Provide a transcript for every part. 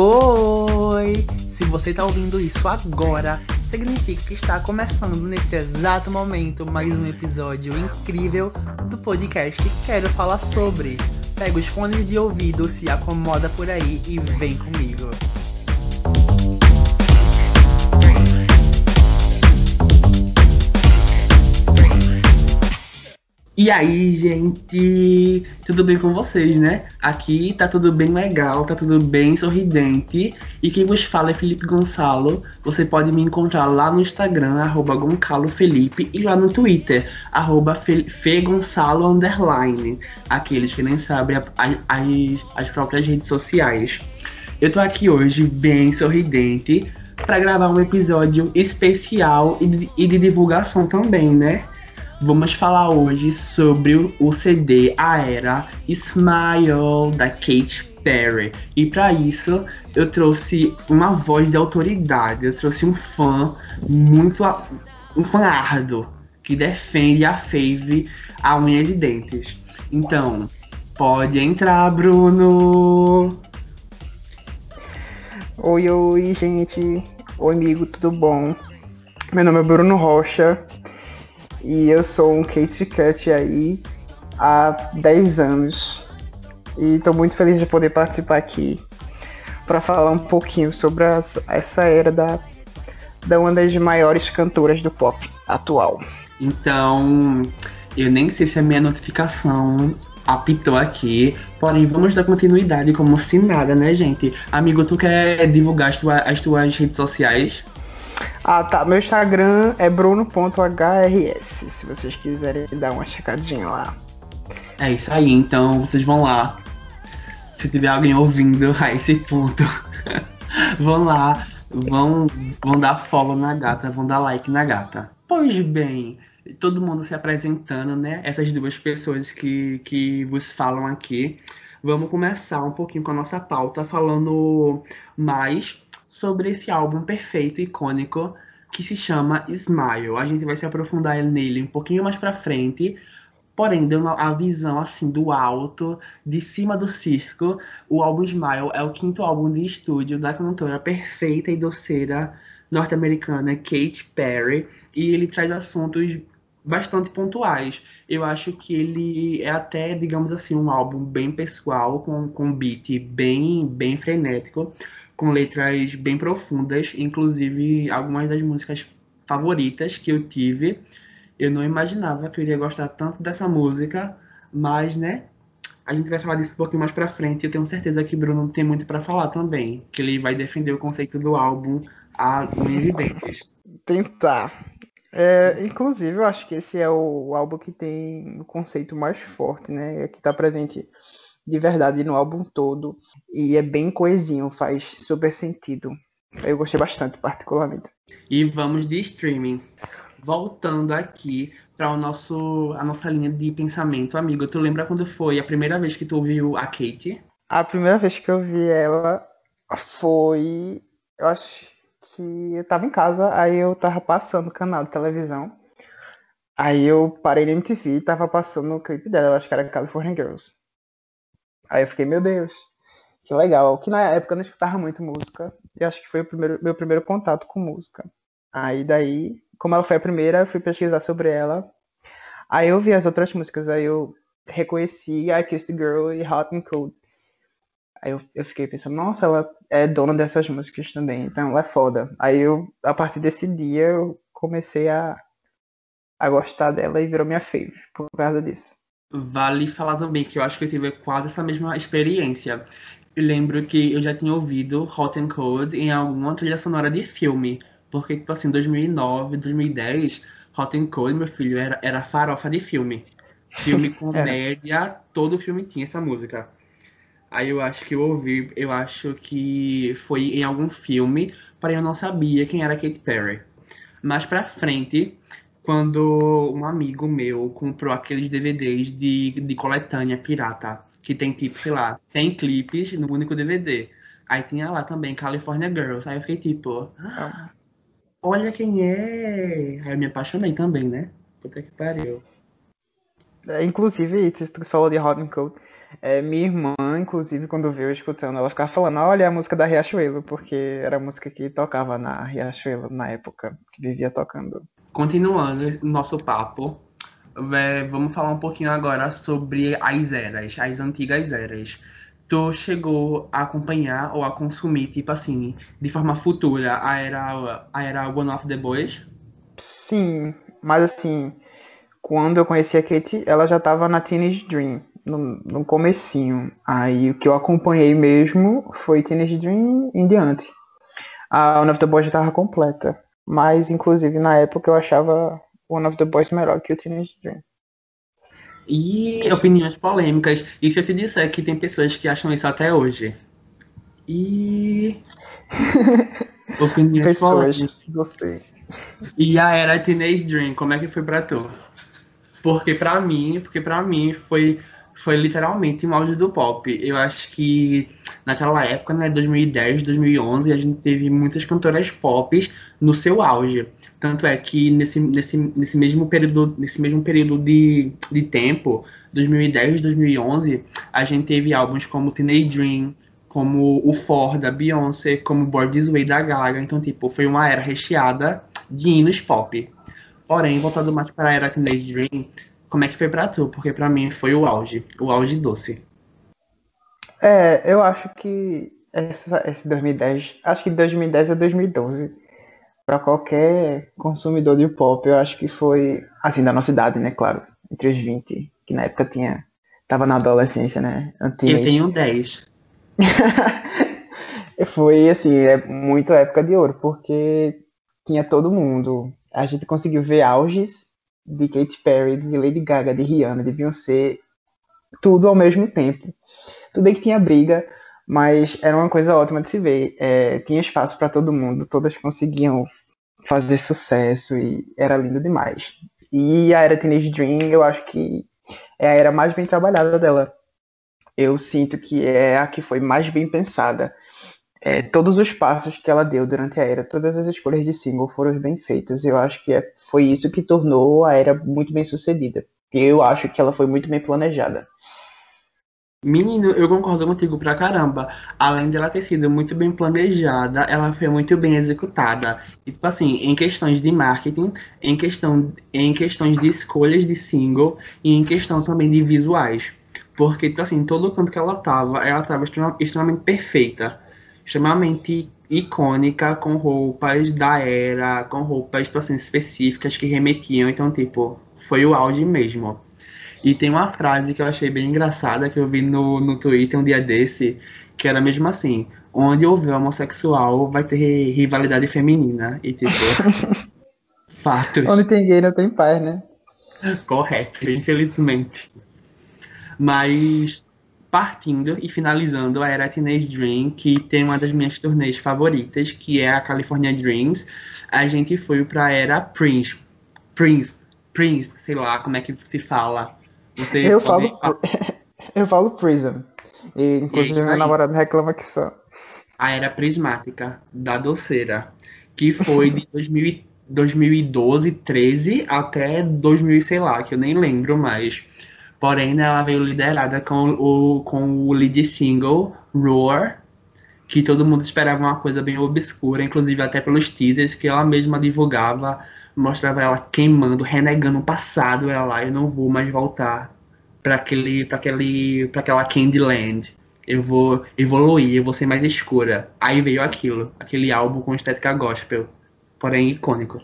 Oi! Se você tá ouvindo isso agora, significa que está começando nesse exato momento mais um episódio incrível do podcast Quero Falar Sobre. Pega os fones de ouvido, se acomoda por aí e vem comigo. E aí, gente, tudo bem com vocês, né? Aqui tá tudo bem legal, tá tudo bem sorridente. E quem vos fala é Felipe Gonçalo. Você pode me encontrar lá no Instagram, arroba GoncaloFelipe, e lá no Twitter, arroba FeGonçalo underline. Aqueles que nem sabem as, as, as próprias redes sociais. Eu tô aqui hoje bem sorridente para gravar um episódio especial e de, e de divulgação também, né? Vamos falar hoje sobre o CD A Era Smile da Katy Perry. E para isso eu trouxe uma voz de autoridade, eu trouxe um fã muito um fã árduo que defende a Fave a unha de dentes. Então, pode entrar, Bruno. Oi, oi, gente. Oi, amigo, tudo bom? Meu nome é Bruno Rocha e eu sou um Kate Cat aí há 10 anos. E estou muito feliz de poder participar aqui para falar um pouquinho sobre as, essa era da, da uma das maiores cantoras do pop atual. Então, eu nem sei se a minha notificação apitou aqui, porém vamos dar continuidade como se nada, né, gente? Amigo, tu quer divulgar as, tua, as tuas redes sociais? Ah, tá. Meu Instagram é bruno.hrs, se vocês quiserem dar uma checadinha lá. É isso aí, então vocês vão lá. Se tiver alguém ouvindo a esse ponto, vão lá, vão, vão dar follow na gata, vão dar like na gata. Pois bem, todo mundo se apresentando, né? Essas duas pessoas que, que vos falam aqui. Vamos começar um pouquinho com a nossa pauta falando mais sobre esse álbum perfeito, icônico, que se chama Smile. A gente vai se aprofundar nele um pouquinho mais para frente, porém, dando a visão assim do alto, de cima do circo, o álbum Smile é o quinto álbum de estúdio da cantora perfeita e doceira norte-americana Katy Perry, e ele traz assuntos bastante pontuais. Eu acho que ele é até, digamos assim, um álbum bem pessoal, com, com beat bem, bem frenético, com letras bem profundas, inclusive algumas das músicas favoritas que eu tive. Eu não imaginava que eu iria gostar tanto dessa música, mas, né, a gente vai falar disso um pouquinho mais pra frente. Eu tenho certeza que Bruno tem muito para falar também, que ele vai defender o conceito do álbum a unhas. Tentar. É, inclusive, eu acho que esse é o álbum que tem o conceito mais forte, né? Que tá presente de verdade no álbum todo. E é bem coesinho, faz super sentido. Eu gostei bastante, particularmente. E vamos de streaming. Voltando aqui para o nosso a nossa linha de pensamento, amigo. Tu lembra quando foi a primeira vez que tu ouviu a Kate? A primeira vez que eu vi ela foi, eu acho que eu tava em casa, aí eu tava passando o canal de televisão. Aí eu parei na MTV e tava passando o clipe dela, eu acho que era California Girls. Aí eu fiquei, meu Deus, que legal. Que na época eu não escutava muito música. E acho que foi o primeiro, meu primeiro contato com música. Aí daí, como ela foi a primeira, eu fui pesquisar sobre ela. Aí eu vi as outras músicas, aí eu reconheci I Kissed Girl e Hot and Cold. Aí eu, eu fiquei pensando, nossa, ela é dona dessas músicas também, então ela é foda. Aí eu, a partir desse dia, eu comecei a, a gostar dela e virou minha fave por causa disso. Vale falar também que eu acho que eu tive quase essa mesma experiência. Eu lembro que eu já tinha ouvido Hot and Cold em alguma trilha sonora de filme. Porque, tipo assim, 2009, 2010, Hot and Cold, meu filho, era, era farofa de filme. Filme comédia, todo filme tinha essa música. Aí eu acho que eu ouvi, eu acho que foi em algum filme, porém eu não sabia quem era Katy Perry. Mais pra frente, quando um amigo meu comprou aqueles DVDs de, de coletânea pirata, que tem tipo, sei lá, 100 clipes no único DVD. Aí tinha lá também California Girls. Aí eu fiquei tipo, ah, olha quem é. Aí eu me apaixonei também, né? Puta que pariu. É, inclusive, você falou de Hot and Cold. É, minha irmã, inclusive, quando veio escutando, ela ficava falando, olha a música da Riachuelo, porque era a música que tocava na Riachuelo na época, que vivia tocando. Continuando nosso papo, vamos falar um pouquinho agora sobre as eras, as antigas eras. Tu chegou a acompanhar ou a consumir, tipo assim, de forma futura, a era, a era One of the Boys? Sim, mas assim, quando eu conheci a Kate, ela já tava na Teenage Dream, no, no comecinho. Aí o que eu acompanhei mesmo foi Teenage Dream em diante. A One of the Boys já tava completa. Mas, inclusive, na época eu achava One of the Boys melhor que o Teenage Dream. E opiniões polêmicas. E se eu te disser que tem pessoas que acham isso até hoje? E. opiniões pessoas, polêmicas. Você. E a era Teenage Dream, como é que foi pra tu? Porque pra mim, porque pra mim foi, foi literalmente um auge do pop. Eu acho que naquela época, né, 2010, 2011, a gente teve muitas cantoras pop no seu auge. Tanto é que nesse, nesse, nesse mesmo período, nesse mesmo período de, de tempo, 2010, 2011, a gente teve álbuns como Teenage Dream, como o For da Beyoncé, como Born This Way da Gaga. Então, tipo, foi uma era recheada de hinos pop. Porém, voltando mais para a era Teenage Dream, como é que foi para tu? Porque para mim foi o auge, o auge doce. É, eu acho que essa, esse 2010, acho que 2010 a 2012 para qualquer consumidor de pop, eu acho que foi, assim, da nossa idade, né, claro, entre os 20, que na época tinha, tava na adolescência, né, Eu tenho 10. foi, assim, é muito época de ouro, porque tinha todo mundo. A gente conseguiu ver auges de Katy Perry, de Lady Gaga, de Rihanna, de Beyoncé, tudo ao mesmo tempo. Tudo bem que tinha briga, mas era uma coisa ótima de se ver. É, tinha espaço para todo mundo, todas conseguiam fazer sucesso e era lindo demais. E a era Teenage Dream, eu acho que é a era mais bem trabalhada dela. Eu sinto que é a que foi mais bem pensada. É, todos os passos que ela deu durante a era, todas as escolhas de single foram bem feitas. Eu acho que é, foi isso que tornou a era muito bem sucedida. Eu acho que ela foi muito bem planejada. Menino, eu concordo contigo pra caramba. Além dela ter sido muito bem planejada, ela foi muito bem executada. E, tipo assim, em questões de marketing, em, questão, em questões de escolhas de single e em questão também de visuais. Porque, tipo assim, todo canto que ela tava, ela tava extremamente perfeita. Extremamente icônica, com roupas da era, com roupas, tipo assim, específicas que remetiam. Então, tipo, foi o auge mesmo. E tem uma frase que eu achei bem engraçada, que eu vi no, no Twitter um dia desse, que era mesmo assim, onde houver homossexual vai ter rivalidade feminina. E tipo, fatos. Onde tem gay não tem paz, né? Correto, infelizmente. Mas partindo e finalizando a era Teenage Dream, que tem uma das minhas turnês favoritas, que é a California Dreams, a gente foi para a era Prince. Prince, Prince, sei lá como é que se fala. Você eu, falo, eu falo Prism. E, inclusive, minha namorada reclama que são. A era prismática da doceira, que foi de 2000, 2012, 13 até 2000, sei lá, que eu nem lembro mais. Porém, ela veio liderada com o, com o lead single Roar, que todo mundo esperava uma coisa bem obscura, inclusive até pelos teasers que ela mesma divulgava mostrava ela queimando, renegando o passado, ela lá, eu não vou mais voltar para aquele, para aquele, para aquela Candyland. Eu vou evoluir, eu vou ser mais escura. Aí veio aquilo, aquele álbum com estética gospel, porém icônico.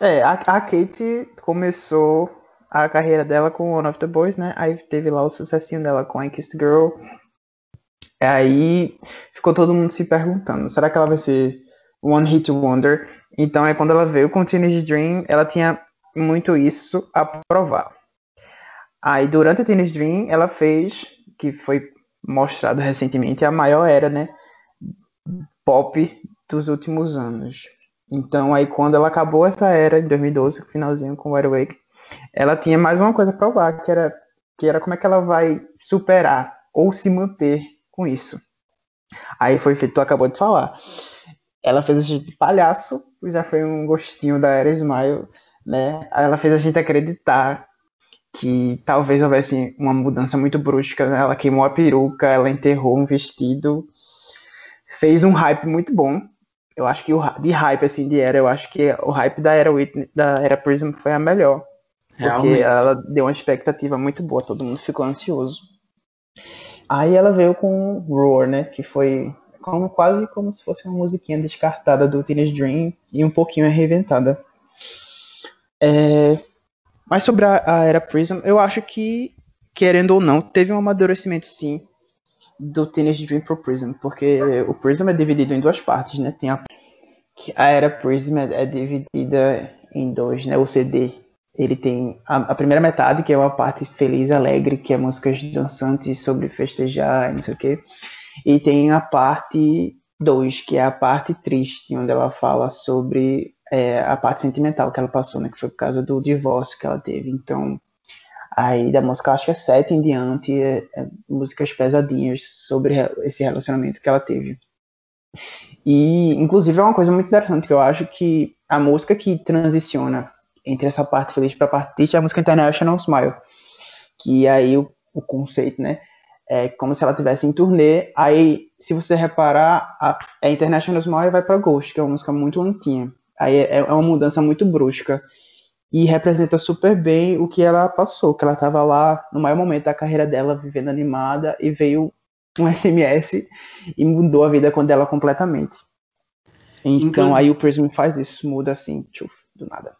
É, a, a Kate começou a carreira dela com One of the Boys, né? Aí teve lá o sucessinho dela com I Kissed Girl. Aí ficou todo mundo se perguntando, será que ela vai ser One Hit Wonder? Então, é quando ela veio com Teenage Dream, ela tinha muito isso a provar. Aí, durante a Teenage Dream, ela fez, que foi mostrado recentemente, a maior era, né, pop dos últimos anos. Então, aí, quando ela acabou essa era, em 2012, finalzinho com Wide Awake, ela tinha mais uma coisa a provar, que era, que era como é que ela vai superar ou se manter com isso. Aí foi feito, tu acabou de falar. Ela fez a gente de palhaço, já foi um gostinho da Era Smile, né? Ela fez a gente acreditar que talvez houvesse uma mudança muito brusca. Né? Ela queimou a peruca, ela enterrou um vestido, fez um hype muito bom. Eu acho que o de hype assim de era, eu acho que o hype da era Whitney, da era Prism foi a melhor. Porque Realmente. ela deu uma expectativa muito boa, todo mundo ficou ansioso. Aí ela veio com Roar, né, que foi como, quase como se fosse uma musiquinha descartada do Teenage Dream e um pouquinho reinventada. É, mas sobre a, a, era Prism, eu acho que, querendo ou não, teve um amadurecimento sim do Teenage Dream pro Prism, porque o Prism é dividido em duas partes, né? Tem a, a era Prism é, é dividida em dois, né? O CD ele tem a, a, primeira metade, que é uma parte feliz, alegre, que é músicas dançantes sobre festejar e não sei o quê. E tem a parte 2, que é a parte triste, onde ela fala sobre é, a parte sentimental que ela passou, né? Que foi por causa do divórcio que ela teve. Então, aí da música, acho que é 7 em diante, é, é músicas pesadinhas sobre esse relacionamento que ela teve. E, inclusive, é uma coisa muito interessante, que eu acho que a música que transiciona entre essa parte feliz para a parte triste é a música International Smile. Que aí o, o conceito, né? É como se ela tivesse em turnê. Aí, se você reparar, a, a International Smile vai para Ghost, que é uma música muito lentinha. Aí é, é, uma mudança muito brusca. E representa super bem o que ela passou, que ela estava lá no maior momento da carreira dela, vivendo animada, e veio um SMS e mudou a vida dela completamente. Então, então aí o Prism faz isso, muda assim, tchuf, do nada.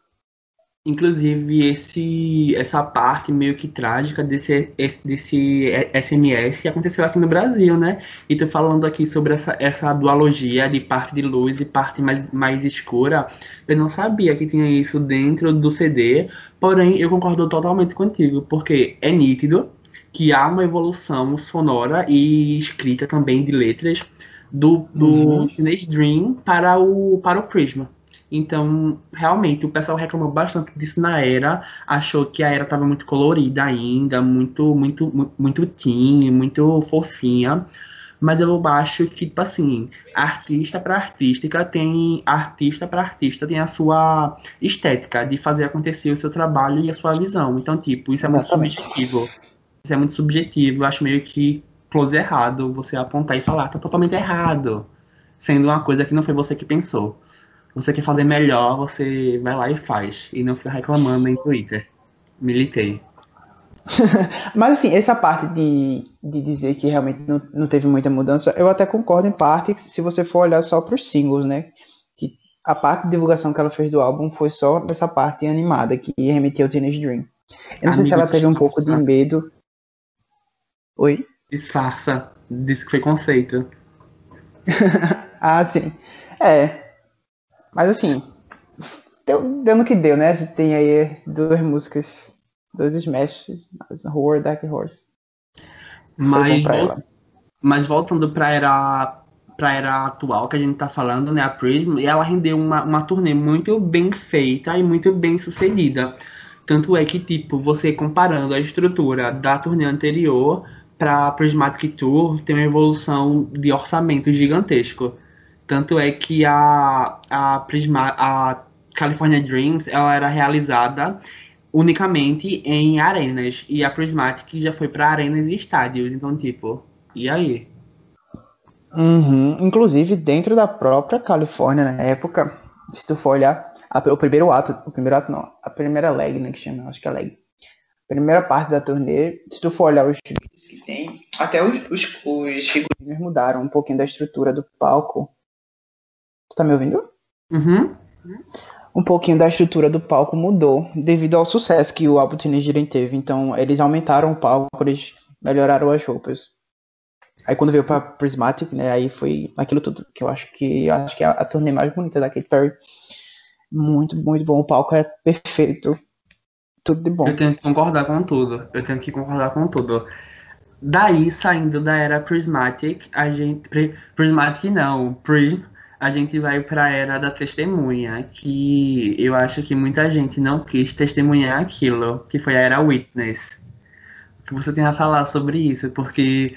Inclusive, esse, essa parte meio que trágica desse, desse SMS aconteceu aqui no Brasil, né? E tô falando aqui sobre essa, essa dualogia de parte de luz e parte mais, mais escura. Eu não sabia que tinha isso dentro do CD, porém eu concordo totalmente contigo, porque é nítido que há uma evolução sonora e escrita também de letras do, do uhum. Dream para o, para o Prisma. Então, realmente, o pessoal reclamou bastante disso na era, achou que a era estava muito colorida ainda, muito, muito, muito teen, muito fofinha. Mas eu acho que, tipo assim, artista para artística tem. Artista para artista tem a sua estética de fazer acontecer o seu trabalho e a sua visão. Então, tipo, isso é muito Exatamente. subjetivo. Isso é muito subjetivo. Eu acho meio que close errado você apontar e falar, tá totalmente errado. Sendo uma coisa que não foi você que pensou você quer fazer melhor, você vai lá e faz. E não fica reclamando em Twitter. Militei. Mas assim, essa parte de, de dizer que realmente não, não teve muita mudança, eu até concordo em parte se você for olhar só para os singles, né? Que a parte de divulgação que ela fez do álbum foi só dessa parte animada que remeteu ao Teenage Dream. Eu não sei se ela teve um pouco de medo. Oi? Disfarça. Disse que foi conceito. ah, sim. É, mas assim, deu, deu no que deu, né? A gente tem aí duas músicas, dois smashes, Horror Dark Horse. Mas, mas voltando pra era, pra era atual que a gente tá falando, né? A Prism, ela rendeu uma, uma turnê muito bem feita e muito bem sucedida. Tanto é que, tipo, você comparando a estrutura da turnê anterior para Prismatic Tour, tem uma evolução de orçamento gigantesco. Tanto é que a, a, Prisma, a California Dreams ela era realizada unicamente em arenas. E a Prismatic já foi para arenas e estádios. Então, tipo, e aí? Uhum. Inclusive, dentro da própria Califórnia, na época, se tu for olhar, a, o primeiro ato, o primeiro ato não, a primeira leg, né, que chama, acho que é leg. Primeira parte da turnê, se tu for olhar os que tem, até os, os, os figurinos mudaram um pouquinho da estrutura do palco Tu tá me ouvindo? Uhum. Um pouquinho da estrutura do palco mudou devido ao sucesso que o álbum Teenage teve. Então, eles aumentaram o palco, eles melhoraram as roupas. Aí quando veio pra Prismatic, né, aí foi aquilo tudo que eu acho que acho que é a, a turnê mais bonita da Katy Perry. Muito, muito bom. O palco é perfeito. Tudo de bom. Eu tenho que concordar com tudo. Eu tenho que concordar com tudo. Daí, saindo da era Prismatic, a gente. Prismatic não, Prism a gente vai para a era da testemunha, que eu acho que muita gente não quis testemunhar aquilo, que foi a era Witness. O que você tem a falar sobre isso? Porque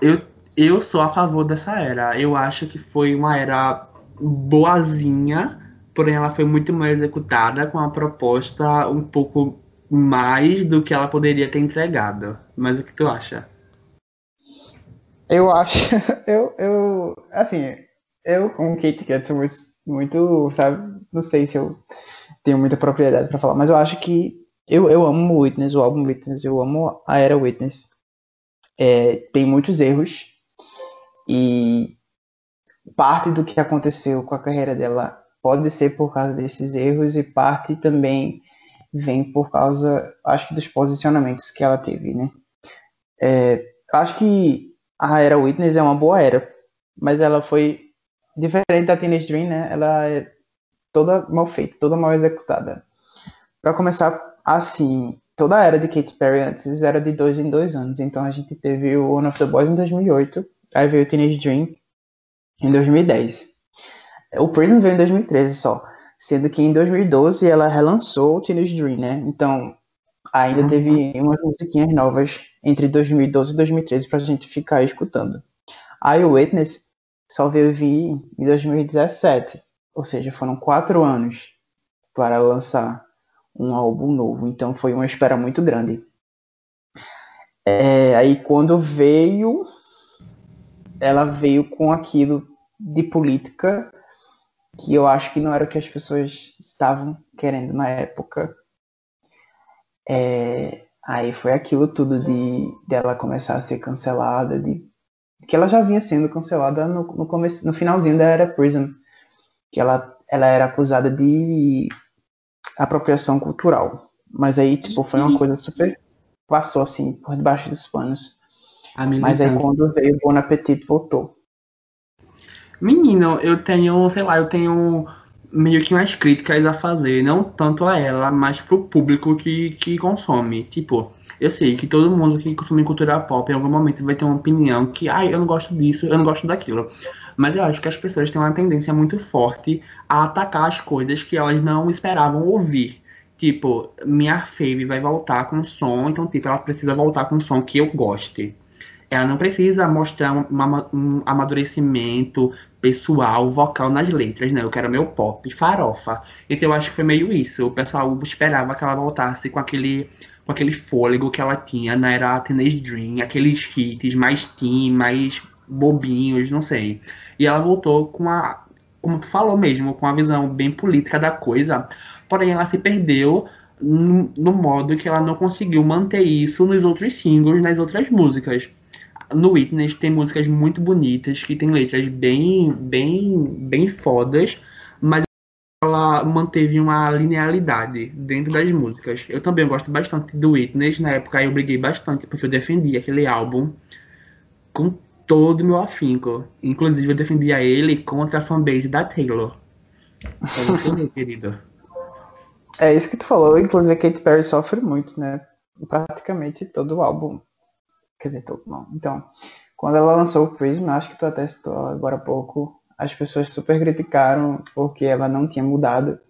eu, eu sou a favor dessa era. Eu acho que foi uma era boazinha, porém ela foi muito mal executada, com a proposta um pouco mais do que ela poderia ter entregado. Mas o que tu acha? Eu acho, eu, eu, assim, eu com Kate Kat sou muito, sabe, não sei se eu tenho muita propriedade para falar, mas eu acho que eu, eu amo Witness, o álbum Witness, eu amo a era Witness. É, tem muitos erros e parte do que aconteceu com a carreira dela pode ser por causa desses erros e parte também vem por causa, acho que dos posicionamentos que ela teve, né? É, acho que a era Witness é uma boa era, mas ela foi diferente da Teenage Dream, né? Ela é toda mal feita, toda mal executada. Para começar, assim, toda a era de Katy Perry antes era de dois em dois anos. Então a gente teve o One of the Boys em 2008, aí veio o Teenage Dream em 2010. O Prism veio em 2013 só, sendo que em 2012 ela relançou o Teenage Dream, né? Então ainda teve umas musiquinhas novas entre 2012 e 2013 pra gente ficar escutando. Aí o Witness só veio vir em 2017, ou seja, foram quatro anos para lançar um álbum novo, então foi uma espera muito grande. É, aí quando veio, ela veio com aquilo de política que eu acho que não era o que as pessoas estavam querendo na época. É, aí foi aquilo tudo de dela começar a ser cancelada, de que ela já vinha sendo cancelada no, no começo, no finalzinho da era Prison, que ela ela era acusada de apropriação cultural. Mas aí, tipo, foi uma coisa super. Passou assim, por debaixo dos panos. Mas aí quando veio o Bon Appetit, voltou. Menino, eu tenho, sei lá, eu tenho meio que umas críticas a fazer, não tanto a ela, mas pro público que, que consome. Tipo, eu sei que todo mundo que consome cultura pop em algum momento vai ter uma opinião que, ai, ah, eu não gosto disso, eu não gosto daquilo. Mas eu acho que as pessoas têm uma tendência muito forte a atacar as coisas que elas não esperavam ouvir. Tipo, minha fave vai voltar com som, então, tipo, ela precisa voltar com som que eu goste. Ela não precisa mostrar um amadurecimento pessoal, vocal nas letras, né? Eu quero meu pop, farofa. Então eu acho que foi meio isso. O pessoal esperava que ela voltasse com aquele, com aquele fôlego que ela tinha na era Teenage Dream, aqueles hits mais teen, mais bobinhos, não sei. E ela voltou com a, como tu falou mesmo, com a visão bem política da coisa. Porém, ela se perdeu no, no modo que ela não conseguiu manter isso nos outros singles, nas outras músicas no Witness tem músicas muito bonitas, que tem letras bem, bem, bem fodas, ela manteve uma linearidade dentro das músicas. Eu também gosto bastante do Witness, na época eu briguei bastante, porque eu defendi aquele álbum com todo o meu afinco. Inclusive eu defendia ele contra a fanbase da Taylor. É você, meu querido. É isso que tu falou, inclusive a Katy Perry sofre muito, né? Praticamente todo o álbum Quer dizer, todo não. Então, quando ela lançou o Prism, acho que tu até citou agora há pouco, as pessoas super criticaram porque ela não tinha mudado.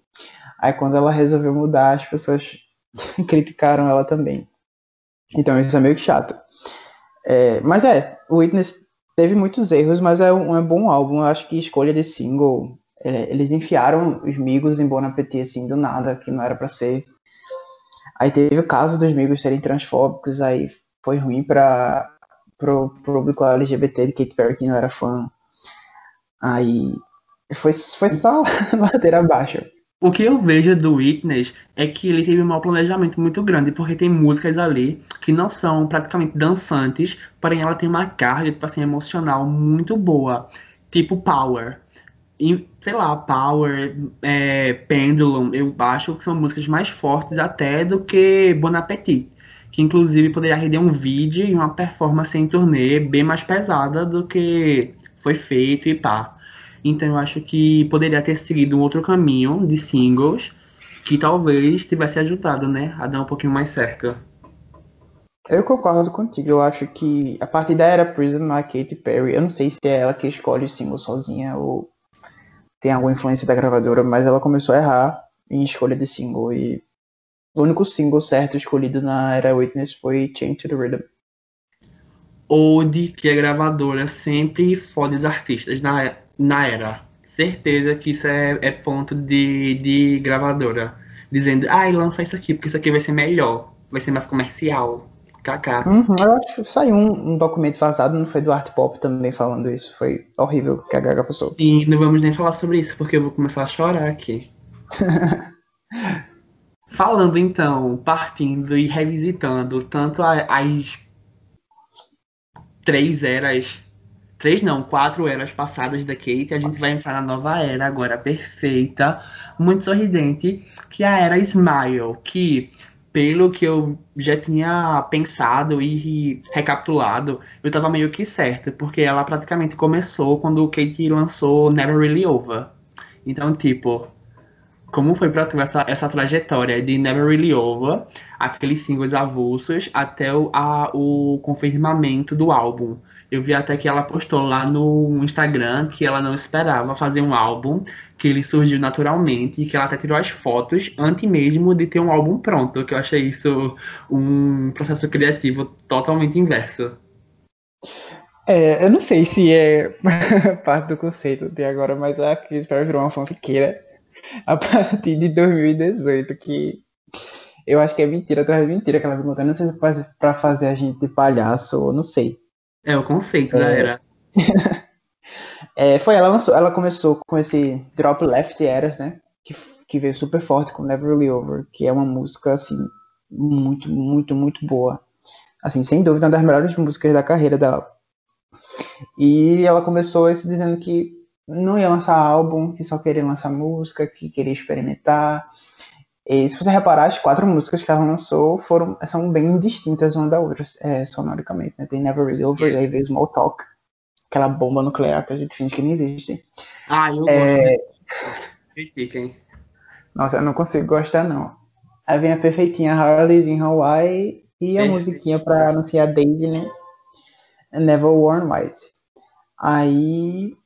Aí quando ela resolveu mudar, as pessoas criticaram ela também. Então isso é meio que chato. É, mas é, o Witness teve muitos erros, mas é um, é um bom álbum. Eu acho que escolha de single, é, eles enfiaram os Migos em Bon Appetit assim do nada, que não era para ser. Aí teve o caso dos Migos serem transfóbicos, aí foi ruim para pro público LGBT de Katy Perry que não era fã. Aí foi, foi só ladeira abaixo. O que eu vejo do Witness é que ele teve um mau planejamento muito grande, porque tem músicas ali que não são praticamente dançantes, porém ela tem uma carga tipo assim, emocional muito boa, tipo Power. E, sei lá, Power, é, Pendulum, eu acho que são músicas mais fortes até do que Bon Appetit que inclusive poderia render um vídeo e uma performance em turnê bem mais pesada do que foi feito e pá. Então eu acho que poderia ter seguido um outro caminho de singles que talvez tivesse ajudado, né, a dar um pouquinho mais certo. Eu concordo contigo, eu acho que a partir da era Prism, a Katy Perry, eu não sei se é ela que escolhe o single sozinha ou tem alguma influência da gravadora, mas ela começou a errar em escolha de single e o único single certo escolhido na era Witness foi Change to the Rhythm. Ode que a gravadora sempre fode os artistas na, na era. Certeza que isso é, é ponto de, de gravadora. dizendo, ai, lança isso aqui, porque isso aqui vai ser melhor, vai ser mais comercial. KK. Uhum, eu acho que saiu um, um, documento vazado, não foi do Art Pop também falando isso. Foi horrível que a Gaga passou. Sim, não vamos nem falar sobre isso, porque eu vou começar a chorar aqui. Falando então, partindo e revisitando tanto as três eras, três não, quatro eras passadas da Kate, a gente vai entrar na nova era agora perfeita, muito sorridente, que é a era Smile, que pelo que eu já tinha pensado e recapitulado, eu tava meio que certo, porque ela praticamente começou quando o Kate lançou Never Really Over. Então, tipo, como foi pra tu essa, essa trajetória de Never Really Over, aqueles singles avulsos, até o, a, o confirmamento do álbum? Eu vi até que ela postou lá no Instagram que ela não esperava fazer um álbum, que ele surgiu naturalmente e que ela até tirou as fotos antes mesmo de ter um álbum pronto, que eu achei isso um processo criativo totalmente inverso. É, eu não sei se é parte do conceito de agora, mas a Cris virou uma fanfiqueira a partir de 2018, que eu acho que é mentira atrás de mentira que ela vem contando. Não sei se é pra fazer a gente de palhaço ou não sei. É o conceito é... da era. é, foi ela lançou, ela começou com esse Drop Left Eras, né? Que, que veio super forte com Never Really Over, que é uma música assim muito, muito, muito boa. Assim, sem dúvida, uma das melhores músicas da carreira dela. E ela começou esse dizendo que não ia lançar álbum, que só queria lançar música, que queria experimentar. E se você reparar, as quatro músicas que ela lançou foram, são bem distintas uma da outra, é, sonoricamente. Né? Tem Never Really Over, aí veio Small Talk, aquela bomba nuclear que a gente finge que não existe. Ah, eu é... gosto. Nossa, eu não consigo gostar, não. Aí vem a perfeitinha Harley's in Hawaii e a musiquinha pra anunciar Daisy, né? Never Worn White. Aí,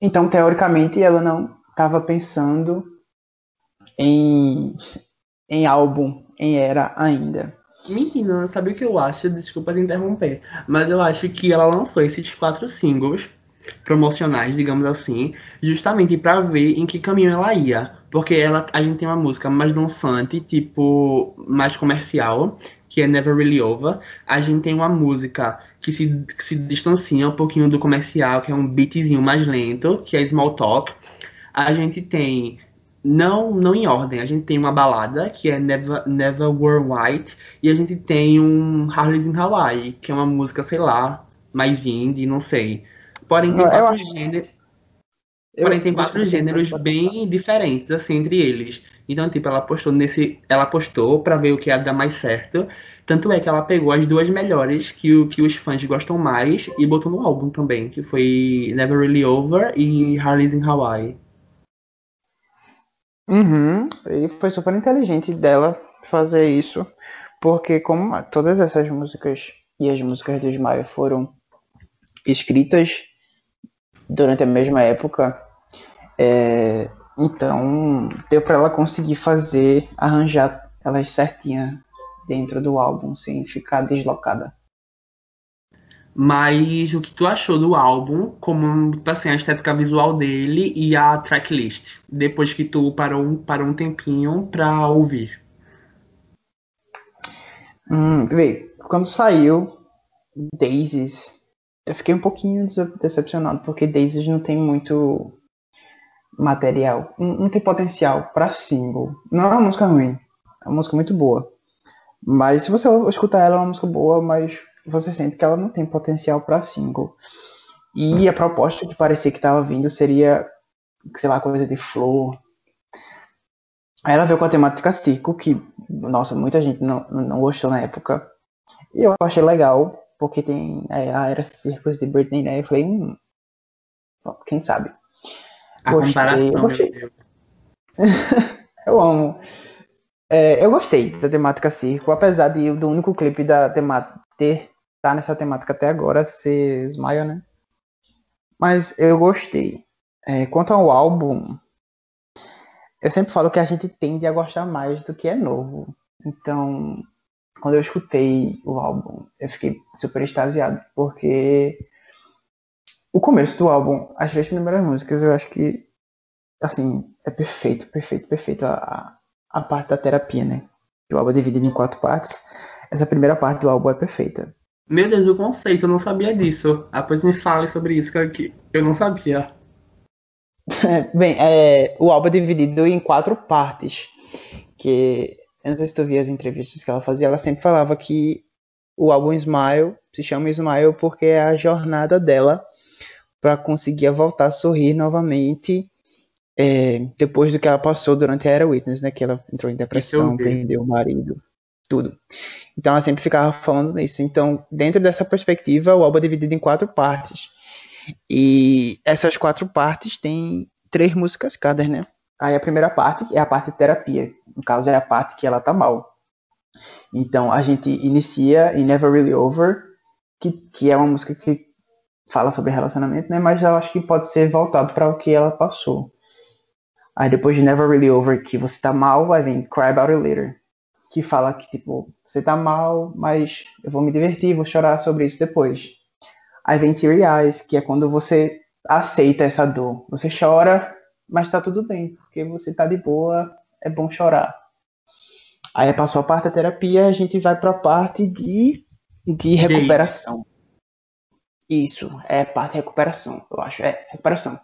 então, teoricamente, ela não estava pensando em, em álbum, em era ainda. Menina, sabe o que eu acho? Desculpa te interromper, mas eu acho que ela lançou esses quatro singles promocionais, digamos assim, justamente para ver em que caminho ela ia, porque ela a gente tem uma música mais dançante, tipo mais comercial, que é Never Really Over. A gente tem uma música que se, que se distancia um pouquinho do comercial, que é um beatzinho mais lento, que é Small Talk. A gente tem não, não em ordem. A gente tem uma balada, que é Never, Never Were White, e a gente tem um Harley's in Hawaii, que é uma música, sei lá, mais indie, não sei. Porém, tem quatro, eu... porém, tem quatro gêneros bem diferentes, assim, entre eles. Então, tipo, ela postou nesse. Ela postou pra ver o que ia dar mais certo. Tanto é que ela pegou as duas melhores que, o, que os fãs gostam mais e botou no álbum também, que foi Never Really Over e Harley's in Hawaii. Uhum. E foi super inteligente dela fazer isso, porque como todas essas músicas e as músicas do Smile foram escritas durante a mesma época, é, então deu para ela conseguir fazer, arranjar elas certinha dentro do álbum, sem ficar deslocada. Mas o que tu achou do álbum, como assim, a estética visual dele e a tracklist, depois que tu parou, parou um tempinho pra ouvir? Hum, vê, quando saiu Daisies, eu fiquei um pouquinho decepcionado, porque Daisies não tem muito material, não, tem potencial para single. Não é uma música ruim, é uma música muito boa. Mas se você escutar ela, é uma música boa, mas você sente que ela não tem potencial para single. E a proposta que parecia que estava vindo seria, sei lá, coisa de flor. Aí ela veio com a temática circo, que, nossa, muita gente não, não gostou na época. E eu achei legal, porque tem é, a era circos de Britney, né? Eu falei, hum, quem sabe. A gostei, comparação, eu gostei. eu amo. É, eu gostei da temática circo, apesar de do único clipe da temática ter tá nessa temática até agora ser Smile, né? Mas eu gostei. É, quanto ao álbum, eu sempre falo que a gente tende a gostar mais do que é novo. Então, quando eu escutei o álbum, eu fiquei super extasiado, porque o começo do álbum, as três primeiras músicas, eu acho que, assim, é perfeito, perfeito, perfeito. A, a parte da terapia, né? O álbum é dividido em quatro partes. Essa primeira parte do álbum é perfeita. Meu Deus, o conceito, eu não sabia disso. Ah, pois me fale sobre isso, que eu não sabia. Bem, é, o álbum é dividido em quatro partes. Que eu não sei se tu via as entrevistas que ela fazia, ela sempre falava que o álbum Smile se chama Smile porque é a jornada dela para conseguir voltar a sorrir novamente é, depois do que ela passou durante a Era Witness, né? Que ela entrou em depressão, perdeu o marido, tudo. Então ela sempre ficava falando nisso. Então, dentro dessa perspectiva, o álbum é dividido em quatro partes. E essas quatro partes têm três músicas cada, né? Aí a primeira parte é a parte de terapia. No caso, é a parte que ela tá mal. Então a gente inicia em Never Really Over, que, que é uma música que fala sobre relacionamento, né? Mas eu acho que pode ser voltado para o que ela passou. Aí depois de Never Really Over, que você tá mal, aí vem Cry About It Later, que fala que, tipo, você tá mal, mas eu vou me divertir, vou chorar sobre isso depois. Aí vem Teary Eyes, que é quando você aceita essa dor. Você chora, mas tá tudo bem, porque você tá de boa, é bom chorar. Aí passou a parte da terapia, a gente vai para a parte de, de recuperação. Isso, é parte de recuperação, eu acho, é recuperação.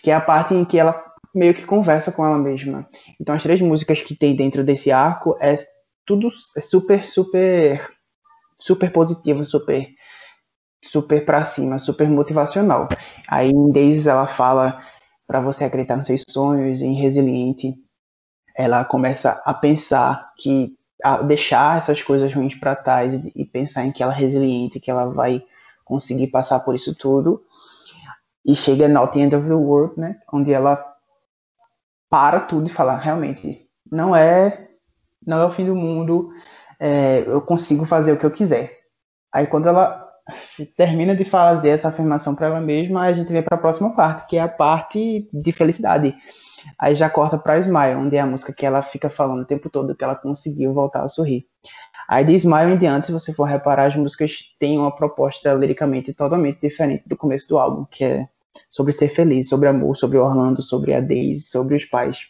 Que é a parte em que ela meio que conversa com ela mesma. Então as três músicas que tem dentro desse arco é tudo é super, super, super positivo, super, super pra cima, super motivacional. Aí em Days ela fala para você acreditar nos seus sonhos, em resiliente, ela começa a pensar que a deixar essas coisas ruins para trás e, e, pensar em que ela é resiliente, que ela vai conseguir passar por isso tudo. E chega no the end of the world, né, onde ela para tudo e fala realmente não é não é o fim do mundo, é, eu consigo fazer o que eu quiser. Aí quando ela termina de fazer essa afirmação para ela mesma, a gente vem para a próxima parte, que é a parte de felicidade Aí já corta pra Smile, onde é a música que ela fica falando o tempo todo que ela conseguiu voltar a sorrir. Aí de Smile em diante, se você for reparar, as músicas têm uma proposta liricamente totalmente diferente do começo do álbum, que é sobre ser feliz, sobre amor, sobre Orlando, sobre a Daisy, sobre os pais.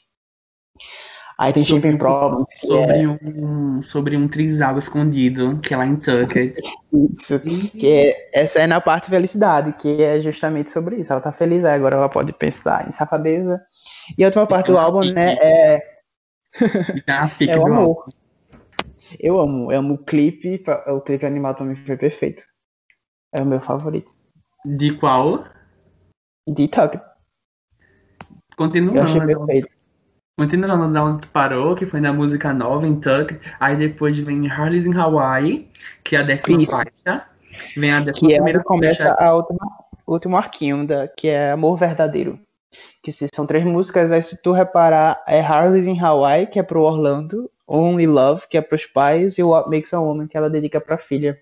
Aí tem Shipping Problems. Sobre, é... um, sobre um trisal escondido, que é lá em Tucket. Isso. Que é, essa é na parte felicidade, que é justamente sobre isso. Ela tá feliz, agora ela pode pensar em safadeza, e a última parte do álbum, né, é. é o amor. Eu amo, eu amo o clipe, o clipe animado pra mim foi perfeito. É o meu favorito. De qual? De Tuck. Continuando. Eu achei perfeito. Continuando da onde parou, que foi na música nova, em Tuck. Aí depois vem Harley's in Hawaii, que é a décima Isso. faixa. Vem a décima que é onde começa faixa. a última, último arquinho, da, que é Amor Verdadeiro que se são três músicas, aí se tu reparar, é Harley's in Hawaii, que é pro Orlando, Only Love, que é pros pais, e What Makes a Woman, que ela dedica pra filha.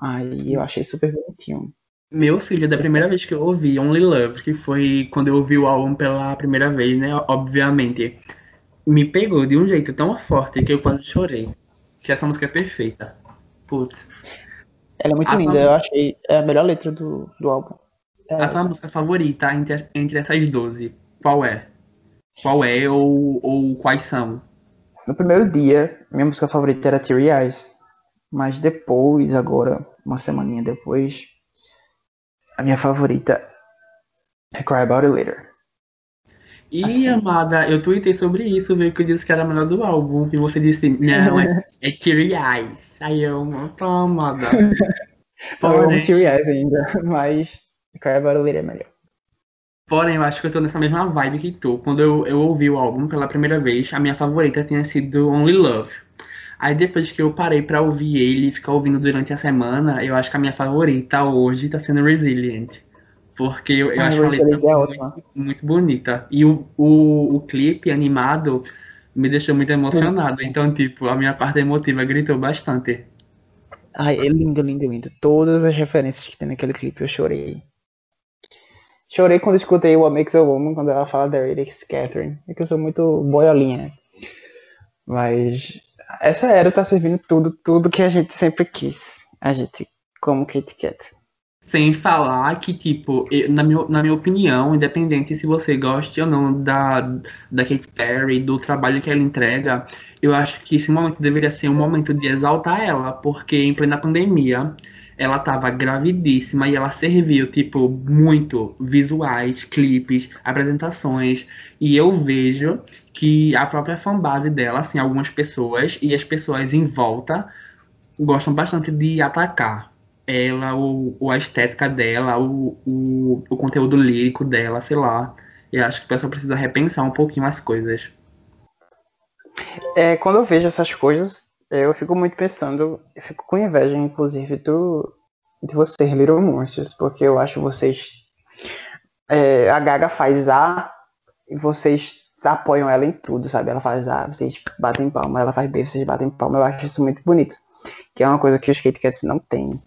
Aí eu achei super bonitinho. Meu filho, da primeira vez que eu ouvi Only Love, que foi quando eu ouvi o álbum pela primeira vez, né? Obviamente, me pegou de um jeito tão forte que eu quase chorei. Que essa música é perfeita. Putz. Ela é muito a linda, eu achei é a melhor letra do, do álbum. É a tua música favorita entre, entre essas 12, qual é? Qual é ou, ou quais são? No primeiro dia, minha música favorita era Teary Eyes. Mas depois, agora, uma semaninha depois, a minha favorita é Cry About It Later. E, assim. amada, eu tuitei sobre isso, veio que eu disse que era a melhor do álbum. E você disse, não, é, é Teary Eyes. Aí eu, tá, amada. Porém... Eu amo Teary Eyes ainda, mas Cry About It é melhor. Porém, eu acho que eu tô nessa mesma vibe que tu. Quando eu, eu ouvi o álbum pela primeira vez, a minha favorita tinha sido Only Love. Aí depois que eu parei pra ouvir ele e ficar ouvindo durante a semana, eu acho que a minha favorita hoje tá sendo Resilient. Porque eu, eu ah, acho a letra é muito, muito, bonita. E o, o, o clipe animado me deixou muito emocionado. Então, tipo, a minha parte emotiva gritou bastante. Ai, é lindo, lindo, lindo. Todas as referências que tem naquele clipe eu chorei. Chorei quando escutei What Makes a Woman, quando ela fala da Eric Catherine. É que eu sou muito boiolinha. Mas essa era tá servindo tudo, tudo que a gente sempre quis. A gente, como Kit Kat. Sem falar que, tipo, na minha, na minha opinião, independente se você goste ou não da, da Katy Perry, do trabalho que ela entrega, eu acho que esse momento deveria ser um momento de exaltar ela, porque em plena pandemia, ela tava gravidíssima e ela serviu, tipo, muito visuais, clipes, apresentações, e eu vejo que a própria fanbase dela, assim, algumas pessoas e as pessoas em volta gostam bastante de atacar ela, o, o- a estética dela, o, o, o conteúdo lírico dela, sei lá. Eu acho que o pessoal precisa repensar um pouquinho as coisas. É, quando eu vejo essas coisas, eu fico muito pensando, eu fico com inveja, inclusive, do, de vocês, Little Monsters, porque eu acho vocês. é, a Gaga faz A e vocês apoiam ela em tudo, sabe? Ela faz A, vocês batem palma, ela faz B, vocês batem palma. Eu acho isso muito bonito. Que é uma coisa que os Kit Kats não têm.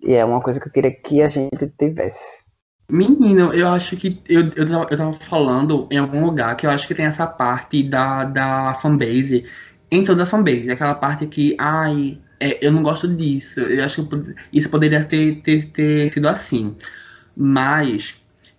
E é uma coisa que eu queria que a gente tivesse. Menino, eu acho que eu, eu, eu tava falando em algum lugar que eu acho que tem essa parte da, da fanbase, em toda a fanbase, aquela parte que, ai, é, eu não gosto disso, eu acho que isso poderia ter, ter, ter sido assim. Mas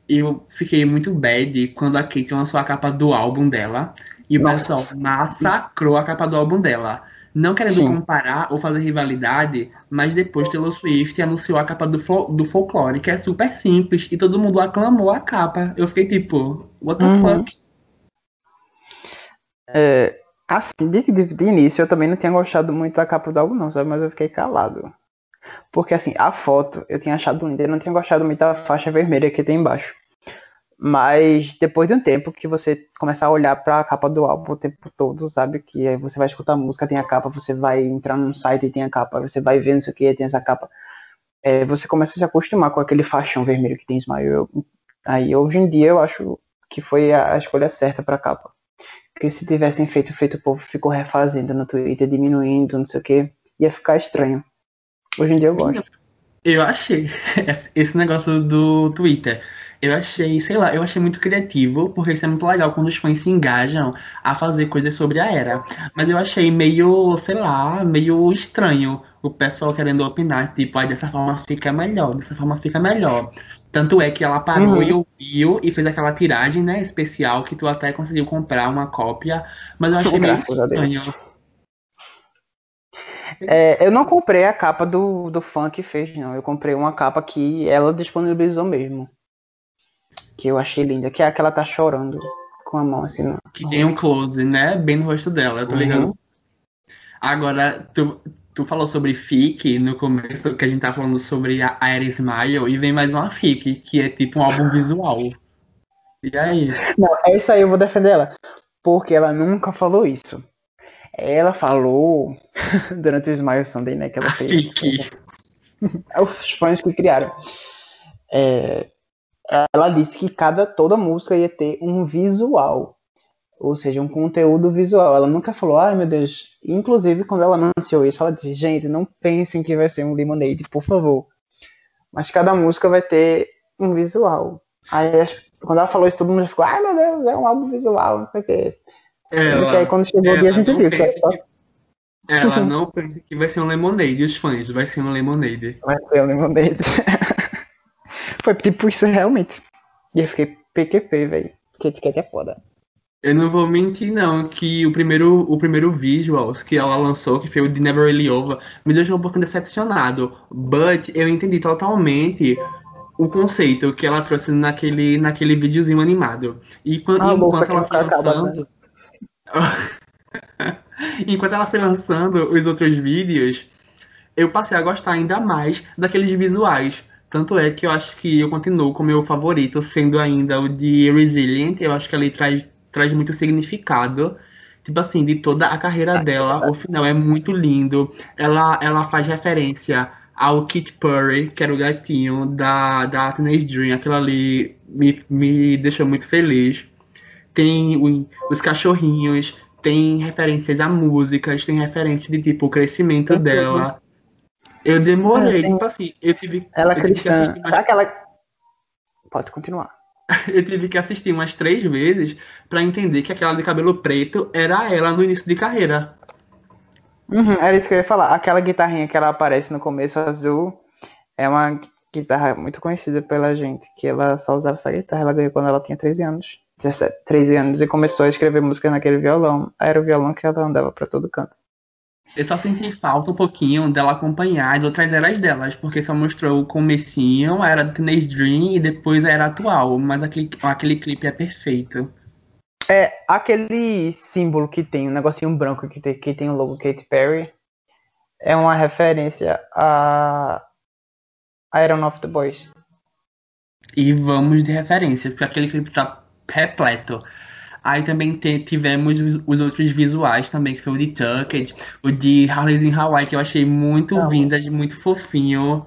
eu fiquei muito bad quando a Kate lançou a capa do álbum dela e o pessoal massacrou a capa do álbum dela. Não querendo Sim. comparar ou fazer rivalidade, mas depois Taylor Swift anunciou a capa do, do Folklore, que é super simples, e todo mundo aclamou a capa. Eu fiquei tipo, what the Uhum. fuck? É, assim, de, de- de início eu também não tinha gostado muito da capa do álbum, não, sabe? Mas eu fiquei calado. Porque, assim, a foto eu tinha achado linda, eu não tinha gostado muito da faixa vermelha que tem embaixo. Mas depois de um tempo que você começar a olhar pra capa do álbum o tempo todo, sabe? Que você vai escutar a música, tem a capa, você vai entrar num site e tem a capa, você vai ver não sei o que, tem essa capa. É, você começa a se acostumar com aquele faixão vermelho que tem. Eu- aí hoje em dia eu acho que foi a, a escolha certa pra capa. Porque se tivessem feito feito o povo ficou refazendo no Twitter, diminuindo, não sei o que, ia ficar estranho. Hoje em dia eu gosto. Eu achei esse- negócio do Twitter. Eu achei, sei lá, eu achei muito criativo, porque isso é muito legal quando os fãs se engajam a fazer coisas sobre a era. Mas eu achei meio, sei lá, meio estranho o pessoal querendo opinar, tipo, ai, dessa forma fica melhor, dessa forma fica melhor. Tanto é que ela parou Uhum. e ouviu e fez aquela tiragem, né, especial, que tu até conseguiu comprar uma cópia, mas eu achei meio a Deus. estranho. É, eu não comprei a capa do, do fã que fez, não. Eu comprei uma capa que ela disponibilizou mesmo. Que eu achei linda, que é a que ela tá chorando com a mão assim. Que tem um close, né? Bem no rosto dela, tô Uhum. ligado. Agora, tu, tu falou sobre fic no começo, que a gente tá falando sobre a Air Smile, e vem mais uma fic, que é tipo um álbum visual. E aí? Não, é isso aí, eu vou defender ela. Porque ela nunca falou isso. Ela falou durante o Smile Sunday, né? Que ela A fez. fic. Os fãs que criaram. É, ela disse que cada toda música ia ter um visual. Ou seja, um conteúdo visual. Ela nunca falou, ai meu Deus. Inclusive, quando ela anunciou isso, ela disse, gente, não pensem que vai ser um Lemonade, por favor. Mas cada música vai ter um visual. Aí, quando ela falou isso, todo mundo ficou, ai meu Deus, é um álbum visual, não sei o quê. Sendo que aí quando chegou o dia, a gente viu que pensa só que- ela não pensa que vai ser um Lemonade, os fãs, vai ser um Lemonade. vai ser um Lemonade. Foi tipo isso realmente. E eu fiquei PQP, velho. Kit Kat é foda. Eu não vou mentir, não, que o primeiro, o primeiro visuals que ela lançou, que foi o de Never Really Over, me deixou um pouco decepcionado. But eu entendi totalmente o conceito que ela trouxe naquele, naquele videozinho animado. E quan- Ah, enquanto ela foi lançando. enquanto ela foi lançando os outros vídeos, eu passei a gostar ainda mais daqueles visuais. Tanto é que eu acho que eu continuo com o meu favorito, sendo ainda o de Resilient. Eu acho que ele traz, traz muito significado. Tipo assim, de toda a carreira dela, o final é muito lindo. Ela, ela faz referência ao Kit Perry, que era o gatinho da, da Teenage Dream. Aquilo ali me, me deixou muito feliz. Tem o- os cachorrinhos, tem referências a músicas, tem referência de tipo o crescimento Uhum. dela. Eu demorei, É, tipo assim, eu tive, Ela eu cristã. assistir mais aquela. Pode continuar. eu tive que assistir umas três vezes pra entender que aquela de cabelo preto era ela no início de carreira. Uhum, era isso que eu ia falar. Aquela guitarrinha que ela aparece no começo azul é uma, guitarra muito conhecida pela gente, que ela só usava essa guitarra, ela ganhou quando ela tinha 13 anos. 17, 13 anos e começou a escrever música naquele violão. Era o violão que ela andava para todo canto. Eu só senti falta um pouquinho dela acompanhar as outras eras delas, porque só mostrou o comecinho, a era do Teenage Dream e depois a era atual, mas aquele, aquele clipe é perfeito. É, aquele símbolo que tem, um negocinho branco que tem, que tem o logo Katy Perry, é uma referência a Iron of the Boys. E vamos de referência, porque aquele clipe tá repleto. Aí também tivemos os, os, outros visuais também, que foi o de Tucked, o de Harley's in Hawaii, que eu achei muito Não. vintage, muito fofinho.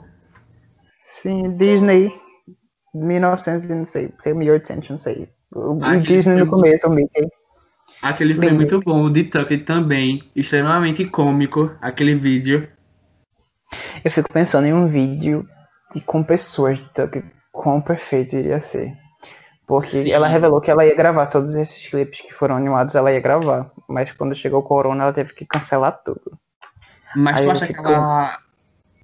Sim, Disney, 1900, não sei, sei 1800, não sei. O Disney no começo, o Mickey. Aquele foi muito bom, o de Tucked também, extremamente cômico, aquele vídeo. Eu fico pensando em um vídeo com pessoas de Tucked, quão perfeito iria ser. Porque Sim. ela revelou que ela ia gravar todos esses clipes que foram animados, ela ia gravar. Mas quando chegou o corona, ela teve que cancelar tudo. Mas Aí tu acha, que ela...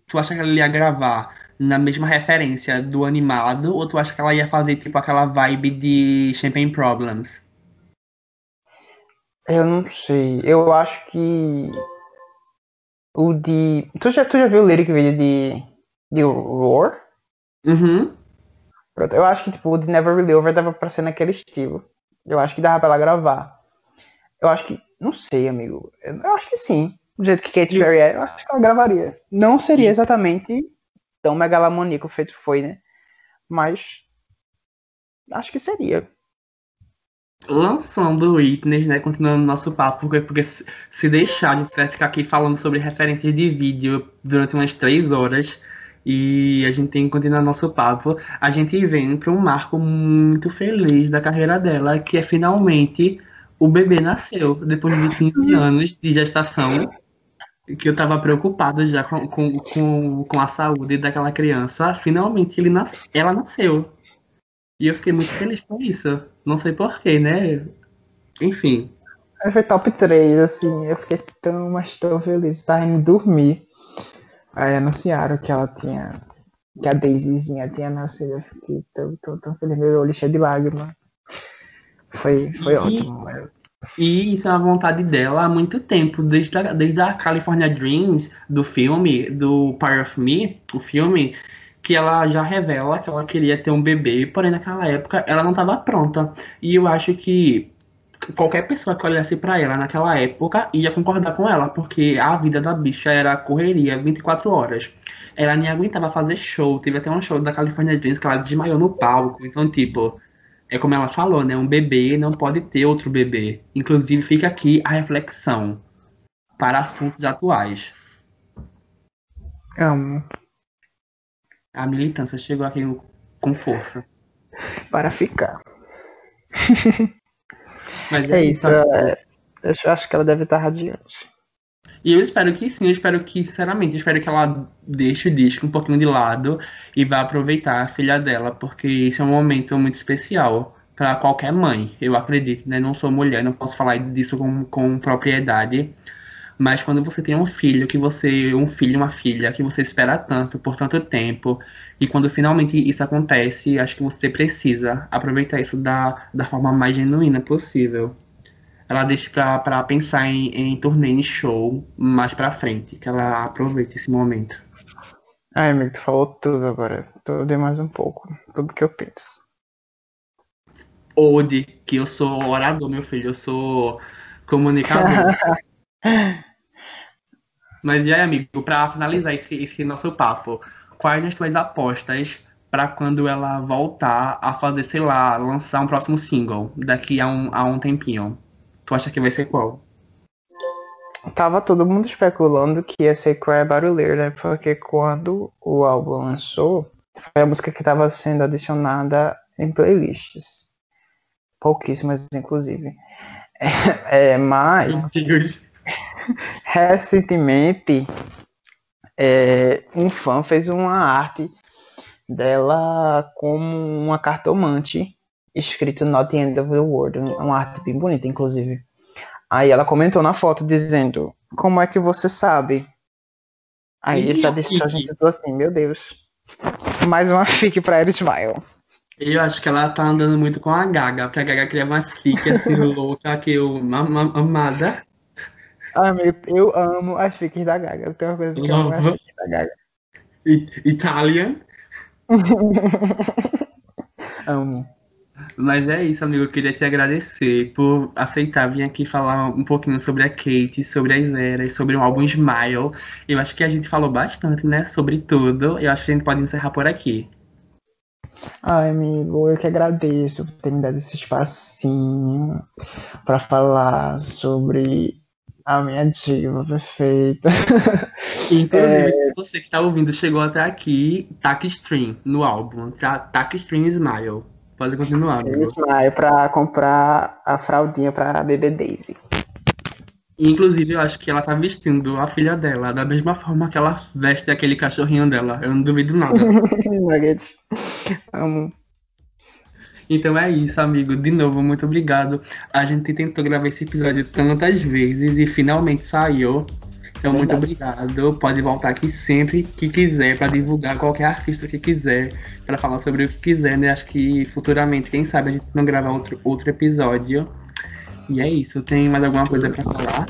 tu acha que ela ia gravar na mesma referência do animado? Ou tu acha que ela ia fazer tipo aquela vibe de Champagne Problems? Eu não sei. Eu acho que. O de. Tu já, tu já viu o lyric video de. de Roar? Uhum. Pronto, eu acho que, tipo, o The Never Really Over dava pra ser naquele estilo. Eu acho que dava pra ela gravar. Eu acho que. Não sei, amigo. Eu acho que sim. Do jeito que Kate Perry é, eu acho que ela gravaria. Não seria exatamente tão megalomaníaco feito foi, né? Mas. Acho que seria. Lançando o Witness, né? Continuando nosso papo, porque, porque se deixar de ficar aqui falando sobre referências de vídeo durante umas três horas e a gente tem que continuar nosso papo. A gente vem para um marco muito feliz da carreira dela, que é finalmente o bebê nasceu, depois de 15 anos de gestação, que eu estava preocupado já com, com, com, com, a saúde daquela criança. Finalmente ele nas, ela nasceu. E eu fiquei muito feliz com isso. Não sei porquê, né? Enfim. Foi top 3, assim. Eu fiquei tão, mas tão feliz. Tava indo dormir. Aí anunciaram que ela tinha. Que a Daisyzinha tinha nascido. Eu fiquei tão, tão, tão feliz. Meu olho cheio de lágrimas. Foi, foi e, ótimo. E isso é uma vontade dela há muito tempo. Desde a, desde a California Dreams, do filme, do Part of Me, o filme, que ela já revela que ela queria ter um bebê, porém naquela época ela não estava pronta. E eu acho que qualquer pessoa que olhasse para ela naquela época ia concordar com ela, porque a vida da bicha era correria 24 horas. Ela nem aguentava fazer show, teve até um show da California Dreams que ela desmaiou no palco. Então, tipo, é como ela falou, né? Um bebê não pode ter outro bebê. Inclusive, fica aqui a reflexão para assuntos atuais. Amo. A militância chegou aqui com força. Para ficar. Mas é, é isso. É, eu acho que ela deve estar radiante. E eu espero que sim, eu espero que, sinceramente, eu espero que ela deixe o disco um pouquinho de lado e vá aproveitar a filha dela, porque isso é um momento muito especial para qualquer mãe, eu acredito, né? Não sou mulher, não posso falar disso com, com propriedade, mas quando você tem um filho, que você, um filho, uma filha, que você espera tanto, por tanto tempo, e quando finalmente isso acontece, acho que você precisa aproveitar isso da, da forma mais genuína possível. Ela deixe pra, pra pensar em, em turnê, em show, mais pra frente, que ela aproveite esse momento. Ai, amigo, tu falou tudo agora. Tudo e mais um pouco. Tudo que eu penso. Ode, que eu sou orador, meu filho, eu sou comunicador. Mas e aí, amigo, para finalizar esse, esse nosso papo, quais as tuas apostas para quando ela voltar a fazer, sei lá, lançar um próximo single daqui a um, a um tempinho? Tu acha que vai ser qual? Tava todo mundo especulando que ia ser Cry Barulheiro, né? Porque quando o álbum lançou, foi a música que estava sendo adicionada em playlists. Pouquíssimas, inclusive. É, é, mas. Meu Deus recentemente, é, um fã fez uma arte dela como uma cartomante escrito Not the End of the World, uma arte bem bonita, inclusive. Aí ela comentou na foto dizendo: Como é que você sabe? Aí ele já deixou a gente assim: Meu Deus. Mais uma fique pra Ela Smile. Eu acho que ela tá andando muito com a Gaga, porque a Gaga cria umas fiques assim louca que eu amada. Amigo, eu amo as fiques da Gaga. Tem uma coisa que eu amo as fiques da Gaga. Italian. amo. Mas é isso, amigo. Eu queria te agradecer por aceitar vir aqui falar um pouquinho sobre a Kate, sobre as eras, sobre o álbum Smile. Eu acho que a gente falou bastante, né? Sobre tudo. Eu acho que a gente pode encerrar por aqui. Ai, amigo, eu que agradeço por ter me dado esse espacinho para falar sobre a minha diva perfeita. Inclusive, é... se você que está ouvindo chegou até aqui, tac stream no álbum, tá? Tac stream Smile. Pode continuar. Sim, Smile para comprar a fraldinha para bebê Daisy. Inclusive, eu acho que ela tá vestindo a filha dela da mesma forma que ela veste aquele cachorrinho dela. Eu não duvido nada. Amo. Então é isso, amigo. De novo, muito obrigado. A gente tentou gravar esse episódio tantas vezes e finalmente saiu. Então, Verdade. muito obrigado. Pode voltar aqui sempre que quiser, para divulgar qualquer artista que quiser, para falar sobre o que quiser, né? Acho que futuramente, quem sabe, a gente não gravar outro, outro episódio. E é isso. Tem mais alguma coisa para falar?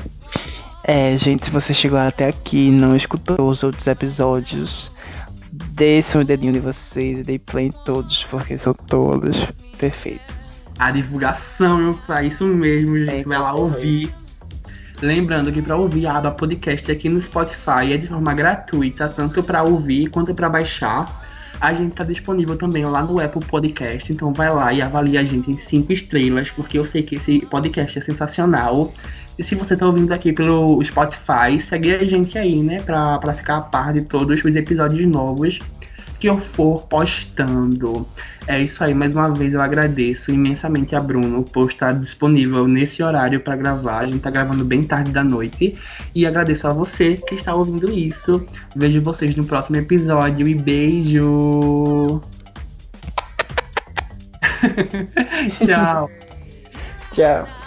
É, gente, se você chegou até aqui e não escutou os outros episódios, desçam o dedinho de vocês e dei play em todos, porque são todos perfeitos. A divulgação, meu pai, isso mesmo, gente. Vai lá ouvir. Lembrando que para ouvir a aba podcast aqui no Spotify é de forma gratuita, tanto para ouvir quanto para baixar. A gente tá disponível também lá no Apple Podcast, então vai lá e avalia a gente em cinco estrelas, porque eu sei que esse podcast é sensacional. E se você tá ouvindo aqui pelo Spotify, segue a gente aí, né, pra, pra ficar a par de todos os episódios novos que eu for postando. É isso aí, mais uma vez eu agradeço imensamente a Bruno por estar disponível nesse horário para gravar. A gente tá gravando bem tarde da noite. E agradeço a você que está ouvindo isso. Vejo vocês no próximo episódio e beijo! Tchau! Tchau!